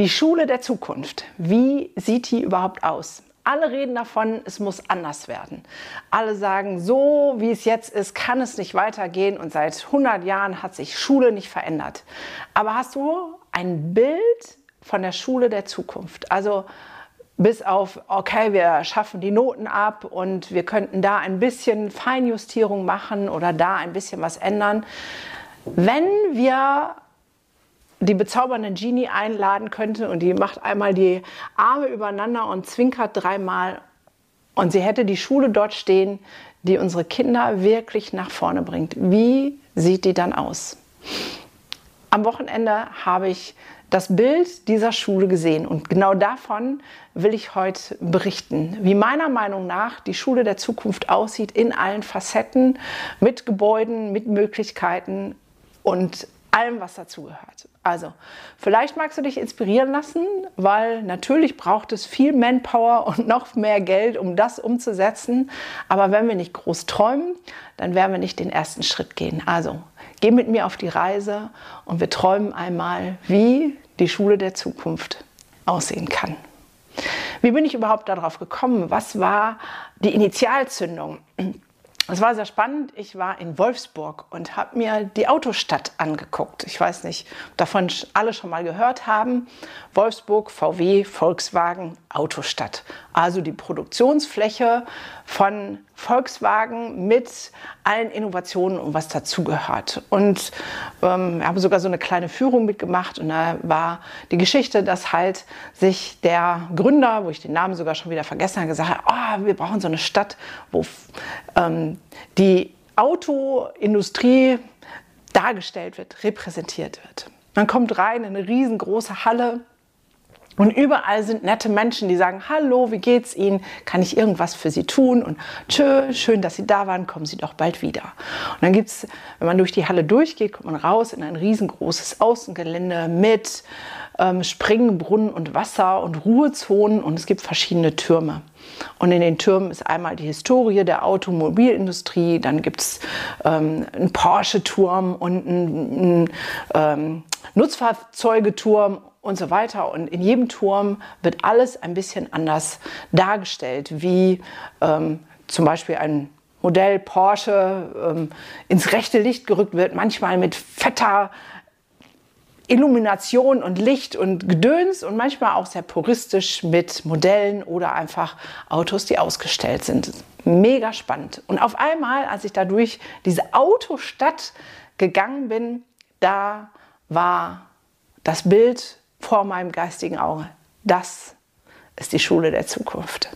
Die Schule der Zukunft. Wie sieht die überhaupt aus? Alle reden davon, es muss anders werden. Alle sagen, so wie es jetzt ist, kann es nicht weitergehen und seit 100 Jahren hat sich Schule nicht verändert. Aber hast du ein Bild von der Schule der Zukunft? Also bis auf, okay, wir schaffen die Noten ab und wir könnten da ein bisschen Feinjustierung machen oder da ein bisschen was ändern. Wenn wir die bezaubernde Genie einladen könnte und die macht einmal die Arme übereinander und zwinkert dreimal und sie hätte die Schule dort stehen, die unsere Kinder wirklich nach vorne bringt. Wie sieht die dann aus? Am Wochenende habe ich das Bild dieser Schule gesehen und genau davon will ich heute berichten, wie meiner Meinung nach die Schule der Zukunft aussieht in allen Facetten, mit Gebäuden, mit Möglichkeiten und allem, was dazugehört. Also, vielleicht magst du dich inspirieren lassen, weil natürlich braucht es viel Manpower und noch mehr Geld, um das umzusetzen. Aber wenn wir nicht groß träumen, dann werden wir nicht den ersten Schritt gehen. Also, geh mit mir auf die Reise und wir träumen einmal, wie die Schule der Zukunft aussehen kann. Wie bin ich überhaupt darauf gekommen? Was war die Initialzündung? Es war sehr spannend. Ich war in Wolfsburg und habe mir die Autostadt angeguckt. Ich weiß nicht, ob davon alle schon mal gehört haben. Wolfsburg, VW, Volkswagen, Autostadt. Also die Produktionsfläche von Volkswagen mit allen Innovationen und was dazugehört. Und ähm, habe sogar so eine kleine Führung mitgemacht und da war die Geschichte, dass halt sich der Gründer, wo ich den Namen sogar schon wieder vergessen habe, gesagt hat, oh, wir brauchen so eine Stadt, wo ähm, die Autoindustrie dargestellt wird, repräsentiert wird. Man kommt rein in eine riesengroße Halle und überall sind nette Menschen, die sagen, hallo, wie geht's Ihnen? Kann ich irgendwas für Sie tun? Und tschö, schön, dass Sie da waren, kommen Sie doch bald wieder. Und dann gibt's, wenn man durch die Halle durchgeht, kommt man raus in ein riesengroßes Außengelände mit ähm, Springbrunnen und Wasser und Ruhezonen und es gibt verschiedene Türme. Und in den Türmen ist einmal die Historie der Automobilindustrie, dann gibt es ähm, einen Porsche-Turm und einen, einen ähm, Nutzfahrzeugeturm und so weiter. Und in jedem Turm wird alles ein bisschen anders dargestellt, wie ähm, zum Beispiel ein Modell Porsche ähm, ins rechte Licht gerückt wird, manchmal mit fetter Illumination und Licht und Gedöns und manchmal auch sehr puristisch mit Modellen oder einfach Autos, die ausgestellt sind. Mega spannend. Und auf einmal, als ich da durch diese Autostadt gegangen bin, da war das Bild vor meinem geistigen Auge. Das ist die Schule der Zukunft.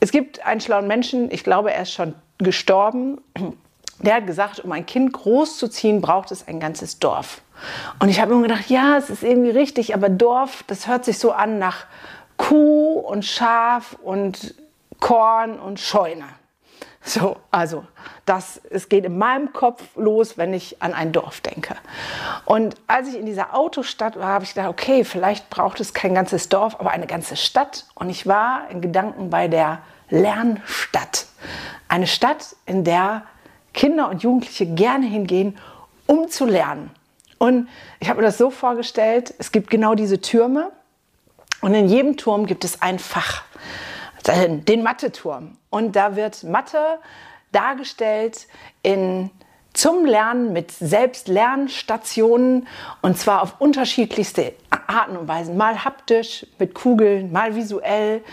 Es gibt einen schlauen Menschen, ich glaube, er ist schon gestorben, der hat gesagt, um ein Kind großzuziehen, braucht es ein ganzes Dorf. Und ich habe mir gedacht, ja, es ist irgendwie richtig, aber Dorf, das hört sich so an nach Kuh und Schaf und Korn und Scheune. So, also das, es geht in meinem Kopf los, wenn ich an ein Dorf denke. Und als ich in dieser Autostadt war, habe ich gedacht, okay, vielleicht braucht es kein ganzes Dorf, aber eine ganze Stadt. Und ich war in Gedanken bei der Lernstadt. Eine Stadt, in der Kinder und Jugendliche gerne hingehen, um zu lernen. Und ich habe mir das so vorgestellt, es gibt genau diese Türme und in jedem Turm gibt es ein Fach den Mathe-Turm. Und da wird Mathe dargestellt in zum Lernen mit Selbstlernstationen und zwar auf unterschiedlichste Arten und Weisen. Mal haptisch, mit Kugeln, mal visuell.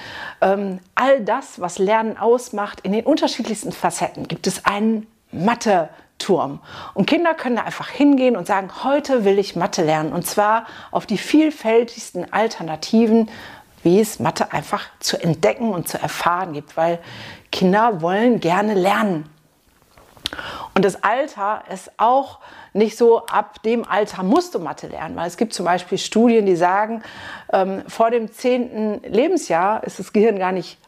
Ähm, all das, was Lernen ausmacht, in den unterschiedlichsten Facetten gibt es einen Mathe-Turm. Und Kinder können da einfach hingehen und sagen, heute will ich Mathe lernen. Und zwar auf die vielfältigsten Alternativen wie es Mathe einfach zu entdecken und zu erfahren gibt, weil Kinder wollen gerne lernen. Und das Alter ist auch nicht so, ab dem Alter musst du Mathe lernen, weil es gibt zum Beispiel Studien, die sagen, ähm, vor dem zehnten Lebensjahr ist das Gehirn gar nicht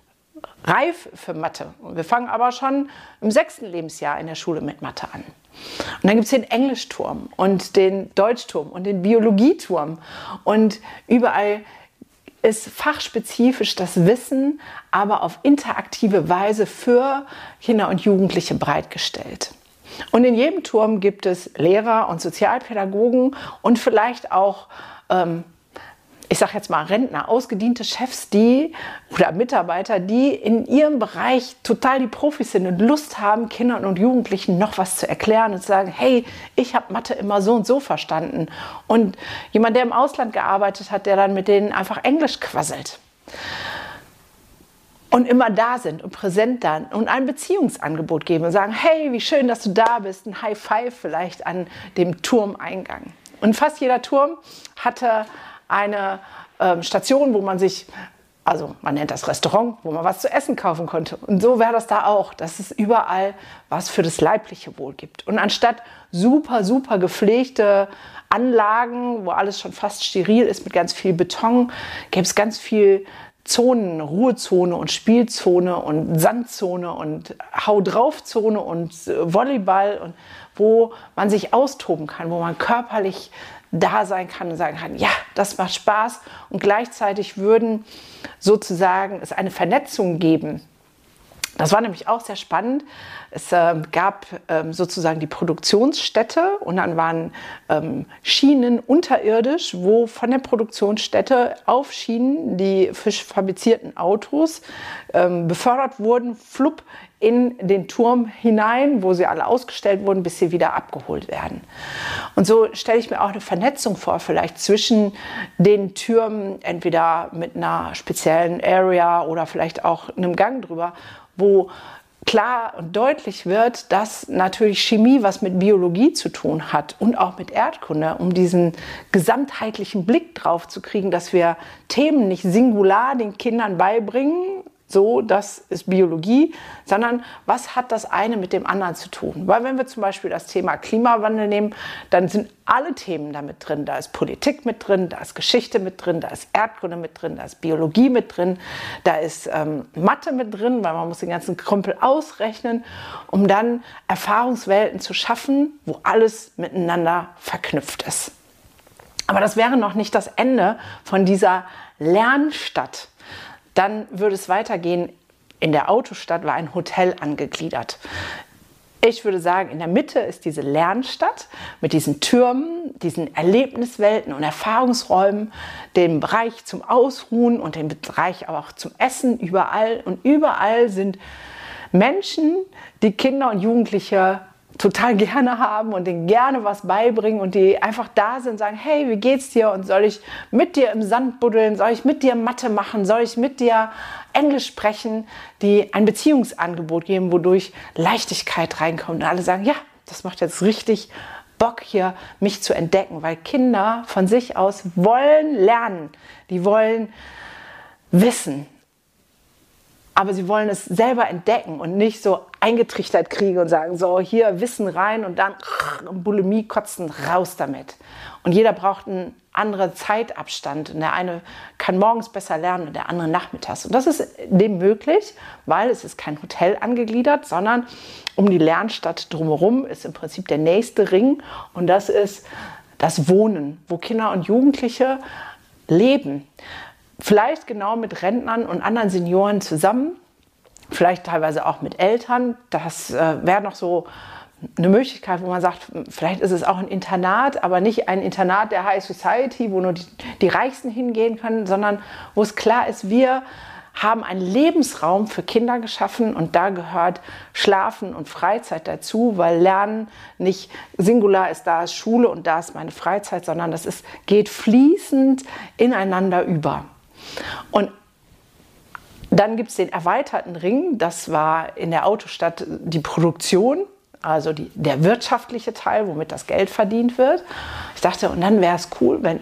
reif für Mathe. wir fangen aber schon im sechsten Lebensjahr in der Schule mit Mathe an. Und dann gibt es den Englischturm und den Deutschturm und den Biologieturm. Und überall ist fachspezifisch das Wissen, aber auf interaktive Weise für Kinder und Jugendliche bereitgestellt. Und in jedem Turm gibt es Lehrer und Sozialpädagogen und vielleicht auch ähm, ich sage jetzt mal Rentner, ausgediente Chefs, die oder Mitarbeiter, die in ihrem Bereich total die Profis sind und Lust haben, Kindern und Jugendlichen noch was zu erklären und zu sagen, hey, ich habe Mathe immer so und so verstanden. Und jemand, der im Ausland gearbeitet hat, der dann mit denen einfach Englisch quasselt. Und immer da sind und präsent dann und ein Beziehungsangebot geben und sagen, hey, wie schön, dass du da bist, ein High Five vielleicht an dem Turmeingang. Und fast jeder Turm hatte eine ähm, Station, wo man sich, also man nennt das Restaurant, wo man was zu essen kaufen konnte. Und so wäre das da auch, dass es überall was für das leibliche Wohl gibt. Und anstatt super, super gepflegte Anlagen, wo alles schon fast steril ist mit ganz viel Beton, gäbe es ganz viel Zonen, Ruhezone und Spielzone und Sandzone und Hau drauf Zone und äh, Volleyball und wo man sich austoben kann, wo man körperlich da sein kann und sagen kann, ja, das macht Spaß und gleichzeitig würden sozusagen es eine Vernetzung geben. Das war nämlich auch sehr spannend. Es äh, gab ähm, sozusagen die Produktionsstätte und dann waren ähm, Schienen unterirdisch, wo von der Produktionsstätte auf Schienen die frisch fabrizierten Autos ähm, befördert wurden, flupp in den Turm hinein, wo sie alle ausgestellt wurden, bis sie wieder abgeholt werden. Und so stelle ich mir auch eine Vernetzung vor, vielleicht zwischen den Türmen, entweder mit einer speziellen Area oder vielleicht auch einem Gang drüber, wo klar und deutlich wird, dass natürlich Chemie was mit Biologie zu tun hat und auch mit Erdkunde, um diesen gesamtheitlichen Blick drauf zu kriegen, dass wir Themen nicht singular den Kindern beibringen, so, das ist Biologie, sondern was hat das eine mit dem anderen zu tun? Weil wenn wir zum Beispiel das Thema Klimawandel nehmen, dann sind alle Themen damit drin. Da ist Politik mit drin, da ist Geschichte mit drin, da ist Erdkunde mit drin, da ist Biologie mit drin, da ist ähm, Mathe mit drin, weil man muss den ganzen Krümpel ausrechnen, um dann Erfahrungswelten zu schaffen, wo alles miteinander verknüpft ist. Aber das wäre noch nicht das Ende von dieser Lernstadt dann würde es weitergehen. In der Autostadt war ein Hotel angegliedert. Ich würde sagen, in der Mitte ist diese Lernstadt mit diesen Türmen, diesen Erlebniswelten und Erfahrungsräumen, dem Bereich zum Ausruhen und dem Bereich aber auch zum Essen überall. Und überall sind Menschen, die Kinder und Jugendliche total gerne haben und denen gerne was beibringen und die einfach da sind sagen, hey, wie geht's dir? Und soll ich mit dir im Sand buddeln, soll ich mit dir Mathe machen, soll ich mit dir Englisch sprechen, die ein Beziehungsangebot geben, wodurch Leichtigkeit reinkommt. Und alle sagen, ja, das macht jetzt richtig Bock hier, mich zu entdecken, weil Kinder von sich aus wollen lernen, die wollen wissen, aber sie wollen es selber entdecken und nicht so eingetrichtert kriegen und sagen, so hier Wissen rein und dann Bulimie kotzen, raus damit. Und jeder braucht einen anderen Zeitabstand. Und der eine kann morgens besser lernen und der andere nachmittags. Und das ist dem möglich, weil es ist kein Hotel angegliedert, sondern um die Lernstadt drumherum ist im Prinzip der nächste Ring und das ist das Wohnen, wo Kinder und Jugendliche leben. Vielleicht genau mit Rentnern und anderen Senioren zusammen, vielleicht teilweise auch mit Eltern. Das äh, wäre noch so eine Möglichkeit, wo man sagt, vielleicht ist es auch ein Internat, aber nicht ein Internat der High Society, wo nur die, die Reichsten hingehen können, sondern wo es klar ist, wir haben einen Lebensraum für Kinder geschaffen und da gehört Schlafen und Freizeit dazu, weil Lernen nicht singular ist, da ist Schule und da ist meine Freizeit, sondern das ist, geht fließend ineinander über. Und dann gibt es den erweiterten Ring, das war in der Autostadt die Produktion, also die, der wirtschaftliche Teil, womit das Geld verdient wird. Ich dachte, und dann wäre es cool, wenn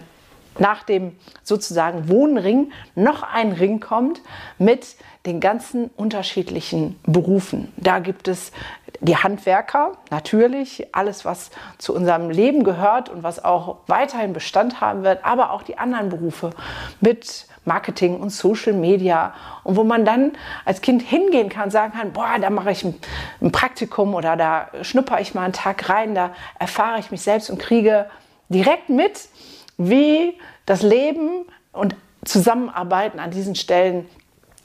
nach dem sozusagen Wohnring noch ein Ring kommt mit den ganzen unterschiedlichen Berufen. Da gibt es die Handwerker, natürlich, alles, was zu unserem Leben gehört und was auch weiterhin Bestand haben wird, aber auch die anderen Berufe mit Marketing und Social Media und wo man dann als Kind hingehen kann sagen kann, boah, da mache ich ein Praktikum oder da schnupper ich mal einen Tag rein, da erfahre ich mich selbst und kriege direkt mit, wie das Leben und Zusammenarbeiten an diesen Stellen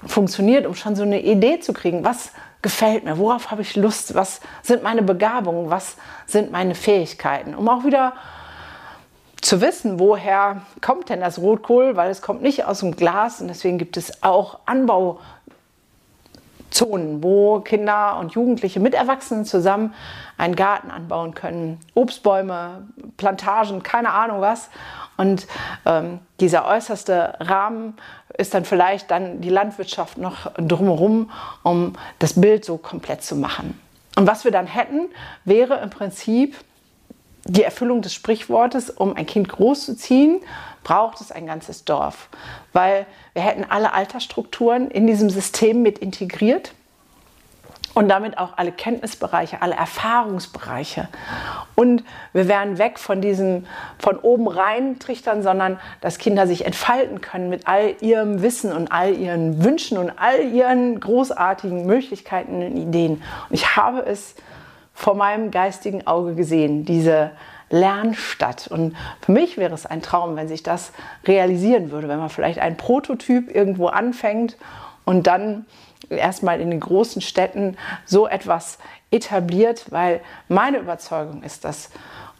funktioniert, um schon so eine Idee zu kriegen, was gefällt mir, worauf habe ich Lust, was sind meine Begabungen, was sind meine Fähigkeiten, um auch wieder zu wissen, woher kommt denn das Rotkohl, weil es kommt nicht aus dem Glas und deswegen gibt es auch Anbauzonen, wo Kinder und Jugendliche mit Erwachsenen zusammen einen Garten anbauen können, Obstbäume, Plantagen, keine Ahnung was. Und ähm, dieser äußerste Rahmen ist dann vielleicht dann die Landwirtschaft noch drumherum, um das Bild so komplett zu machen. Und was wir dann hätten, wäre im Prinzip die Erfüllung des Sprichwortes, um ein Kind großzuziehen, braucht es ein ganzes Dorf, weil wir hätten alle Altersstrukturen in diesem System mit integriert und damit auch alle Kenntnisbereiche, alle Erfahrungsbereiche. Und wir wären weg von diesem von oben rein Trichtern, sondern dass Kinder sich entfalten können mit all ihrem Wissen und all ihren Wünschen und all ihren großartigen Möglichkeiten und Ideen. Und ich habe es vor meinem geistigen Auge gesehen, diese Lernstadt. Und für mich wäre es ein Traum, wenn sich das realisieren würde, wenn man vielleicht einen Prototyp irgendwo anfängt und dann erstmal in den großen Städten so etwas etabliert, weil meine Überzeugung ist, dass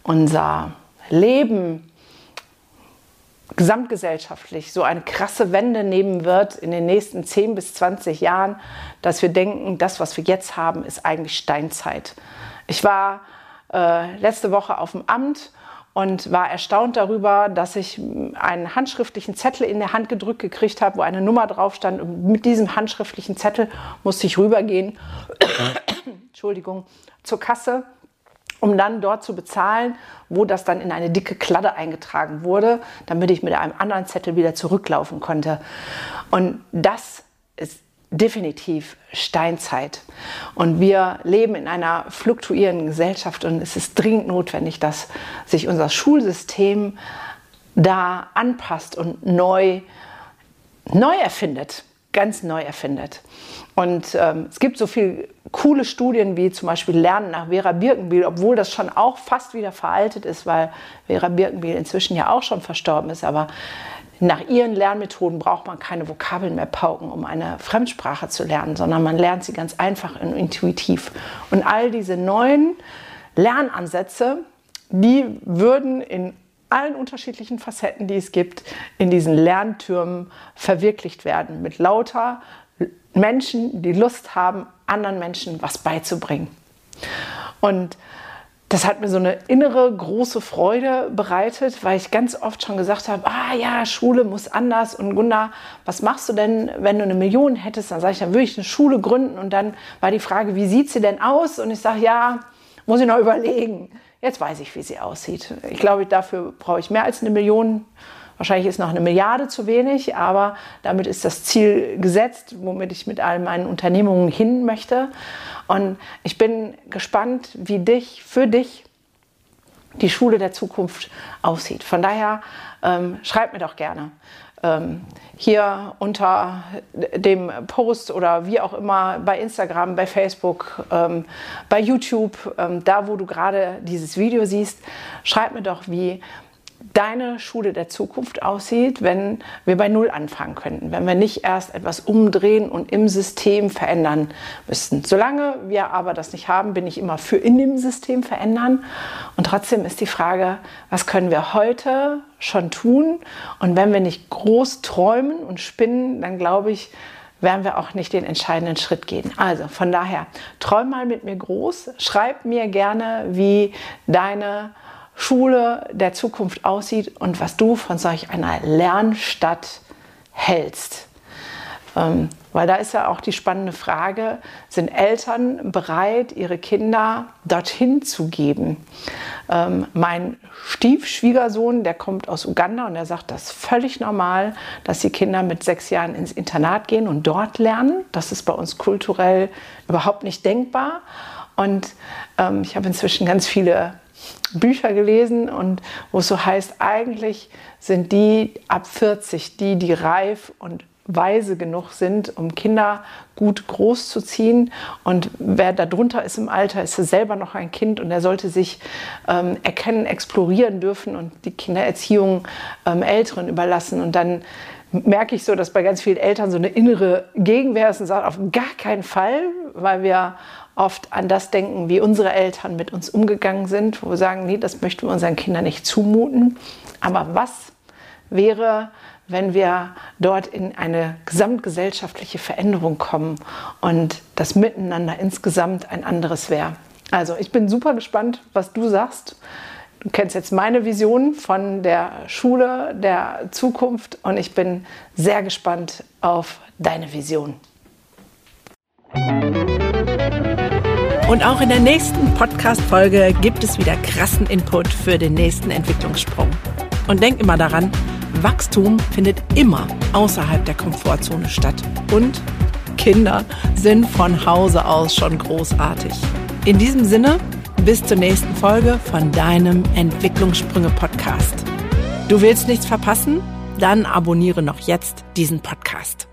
unser Leben gesamtgesellschaftlich so eine krasse Wende nehmen wird in den nächsten 10 bis 20 Jahren, dass wir denken, das, was wir jetzt haben, ist eigentlich Steinzeit. Ich war äh, letzte Woche auf dem Amt und war erstaunt darüber, dass ich einen handschriftlichen Zettel in der Hand gedrückt gekriegt habe, wo eine Nummer drauf stand. Und mit diesem handschriftlichen Zettel musste ich rübergehen, Entschuldigung, zur Kasse, um dann dort zu bezahlen, wo das dann in eine dicke Kladde eingetragen wurde, damit ich mit einem anderen Zettel wieder zurücklaufen konnte. Und das ist definitiv Steinzeit. Und wir leben in einer fluktuierenden Gesellschaft und es ist dringend notwendig, dass sich unser Schulsystem da anpasst und neu, neu erfindet, ganz neu erfindet. Und ähm, es gibt so viele coole Studien wie zum Beispiel Lernen nach Vera Birkenbiel, obwohl das schon auch fast wieder veraltet ist, weil Vera Birkenbiel inzwischen ja auch schon verstorben ist. Aber nach ihren Lernmethoden braucht man keine Vokabeln mehr pauken, um eine Fremdsprache zu lernen, sondern man lernt sie ganz einfach und intuitiv. Und all diese neuen Lernansätze, die würden in allen unterschiedlichen Facetten, die es gibt, in diesen Lerntürmen verwirklicht werden. Mit lauter Menschen, die Lust haben, anderen Menschen was beizubringen. Und das hat mir so eine innere große Freude bereitet, weil ich ganz oft schon gesagt habe, ah ja, Schule muss anders. Und Gunnar, was machst du denn, wenn du eine Million hättest? Dann sage ich, dann würde ich eine Schule gründen. Und dann war die Frage, wie sieht sie denn aus? Und ich sage, ja, muss ich noch überlegen. Jetzt weiß ich, wie sie aussieht. Ich glaube, dafür brauche ich mehr als eine Million. Wahrscheinlich ist noch eine Milliarde zu wenig, aber damit ist das Ziel gesetzt, womit ich mit all meinen Unternehmungen hin möchte. Und ich bin gespannt, wie dich, für dich die Schule der Zukunft aussieht. Von daher ähm, schreib mir doch gerne ähm, hier unter dem Post oder wie auch immer bei Instagram, bei Facebook, ähm, bei YouTube, ähm, da wo du gerade dieses Video siehst, schreib mir doch, wie deine Schule der Zukunft aussieht, wenn wir bei Null anfangen könnten, wenn wir nicht erst etwas umdrehen und im System verändern müssten. Solange wir aber das nicht haben, bin ich immer für in dem System verändern. Und trotzdem ist die Frage, was können wir heute schon tun? Und wenn wir nicht groß träumen und spinnen, dann glaube ich, werden wir auch nicht den entscheidenden Schritt gehen. Also von daher, träum mal mit mir groß, schreib mir gerne, wie deine Schule der Zukunft aussieht und was du von solch einer Lernstadt hältst. Ähm, weil da ist ja auch die spannende Frage, sind Eltern bereit, ihre Kinder dorthin zu geben? Ähm, mein Stiefschwiegersohn, der kommt aus Uganda und er sagt, das ist völlig normal, dass die Kinder mit sechs Jahren ins Internat gehen und dort lernen. Das ist bei uns kulturell überhaupt nicht denkbar. Und ähm, ich habe inzwischen ganz viele Bücher gelesen und wo es so heißt, eigentlich sind die ab 40, die, die reif und weise genug sind, um Kinder gut groß zu ziehen. Und wer darunter ist im Alter, ist selber noch ein Kind und er sollte sich ähm, erkennen, explorieren dürfen und die Kindererziehung ähm, Älteren überlassen. Und dann merke ich so, dass bei ganz vielen Eltern so eine innere Gegenwehr ist und sagt, auf gar keinen Fall, weil wir oft an das denken, wie unsere Eltern mit uns umgegangen sind, wo wir sagen, nee, das möchten wir unseren Kindern nicht zumuten. Aber was wäre, wenn wir dort in eine gesamtgesellschaftliche Veränderung kommen und das Miteinander insgesamt ein anderes wäre? Also ich bin super gespannt, was du sagst. Du kennst jetzt meine Vision von der Schule der Zukunft und ich bin sehr gespannt auf deine Vision. Und auch in der nächsten Podcast-Folge gibt es wieder krassen Input für den nächsten Entwicklungssprung. Und denk immer daran, Wachstum findet immer außerhalb der Komfortzone statt. Und Kinder sind von Hause aus schon großartig. In diesem Sinne, bis zur nächsten Folge von deinem Entwicklungssprünge-Podcast. Du willst nichts verpassen? Dann abonniere noch jetzt diesen Podcast.